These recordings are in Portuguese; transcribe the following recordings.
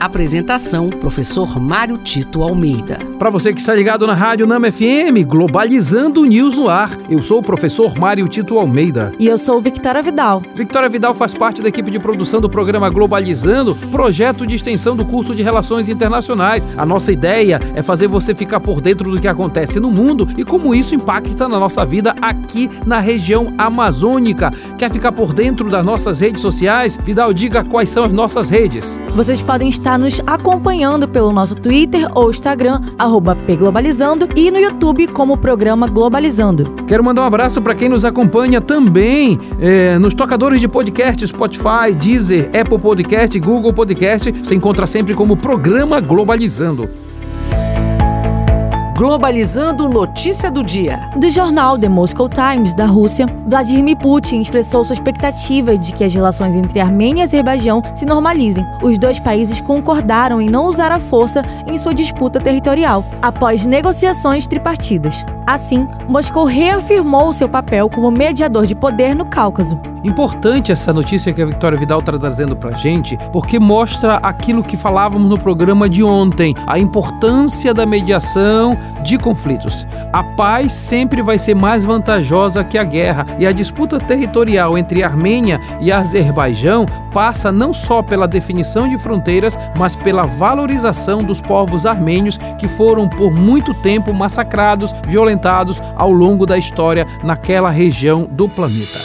Apresentação: Professor Mário Tito Almeida. Para você que está ligado na Rádio Nama FM, Globalizando News no ar. Eu sou o professor Mário Tito Almeida. E eu sou Victoria Vidal. Victoria Vidal faz parte da equipe de produção do programa Globalizando, projeto de extensão do curso de Relações Internacionais. A nossa ideia é fazer você ficar por dentro do que acontece no mundo e como isso impacta na nossa vida aqui na região amazônica. Quer ficar por dentro das nossas redes sociais? Vidal, diga quais são as nossas redes. Vocês podem estar está nos acompanhando pelo nosso Twitter ou Instagram, pglobalizando, e no YouTube como programa Globalizando. Quero mandar um abraço para quem nos acompanha também é, nos tocadores de podcast, Spotify, Deezer, Apple Podcast, Google Podcast. Você encontra sempre como programa Globalizando. Globalizando notícia do dia. Do jornal The Moscow Times da Rússia, Vladimir Putin expressou sua expectativa de que as relações entre Armênia e Azerbaijão se normalizem. Os dois países concordaram em não usar a força em sua disputa territorial, após negociações tripartidas. Assim, Moscou reafirmou seu papel como mediador de poder no Cáucaso. Importante essa notícia que a Vitória Vidal está trazendo para gente, porque mostra aquilo que falávamos no programa de ontem, a importância da mediação de conflitos. A paz sempre vai ser mais vantajosa que a guerra, e a disputa territorial entre Armênia e Azerbaijão passa não só pela definição de fronteiras, mas pela valorização dos povos armênios que foram por muito tempo massacrados, violentados ao longo da história naquela região do planeta.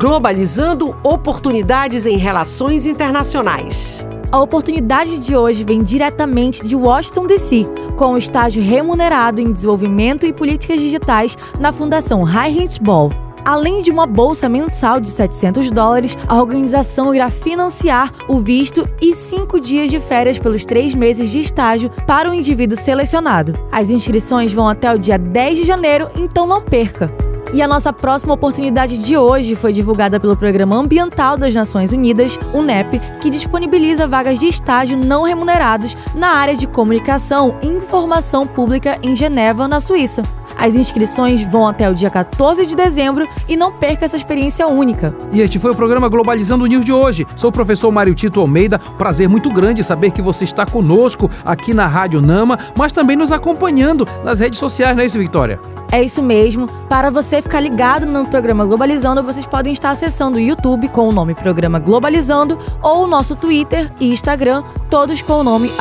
Globalizando oportunidades em relações internacionais. A oportunidade de hoje vem diretamente de Washington DC, com o estágio remunerado em desenvolvimento e políticas digitais na Fundação Heinrich Ball. Além de uma bolsa mensal de 700 dólares, a organização irá financiar o visto e cinco dias de férias pelos três meses de estágio para o indivíduo selecionado. As inscrições vão até o dia 10 de janeiro, então não perca! E a nossa próxima oportunidade de hoje foi divulgada pelo Programa Ambiental das Nações Unidas, UNEP, que disponibiliza vagas de estágio não remunerados na área de comunicação e informação pública em Geneva, na Suíça. As inscrições vão até o dia 14 de dezembro e não perca essa experiência única. E este foi o programa Globalizando News de hoje. Sou o professor Mário Tito Almeida. Prazer muito grande saber que você está conosco aqui na Rádio Nama, mas também nos acompanhando nas redes sociais, não é isso, Vitória? É isso mesmo. Para você ficar ligado no programa Globalizando, vocês podem estar acessando o YouTube com o nome Programa Globalizando ou o nosso Twitter e Instagram, todos com o nome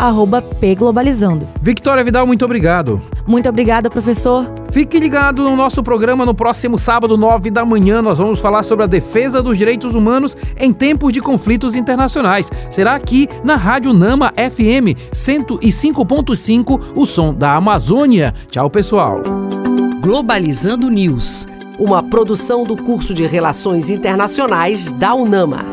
pglobalizando. Victoria Vidal, muito obrigado. Muito obrigada, professor. Fique ligado no nosso programa no próximo sábado, 9 da manhã. Nós vamos falar sobre a defesa dos direitos humanos em tempos de conflitos internacionais. Será aqui na Rádio Nama FM 105.5, o som da Amazônia. Tchau, pessoal. Globalizando News, uma produção do curso de Relações Internacionais da UNAMA.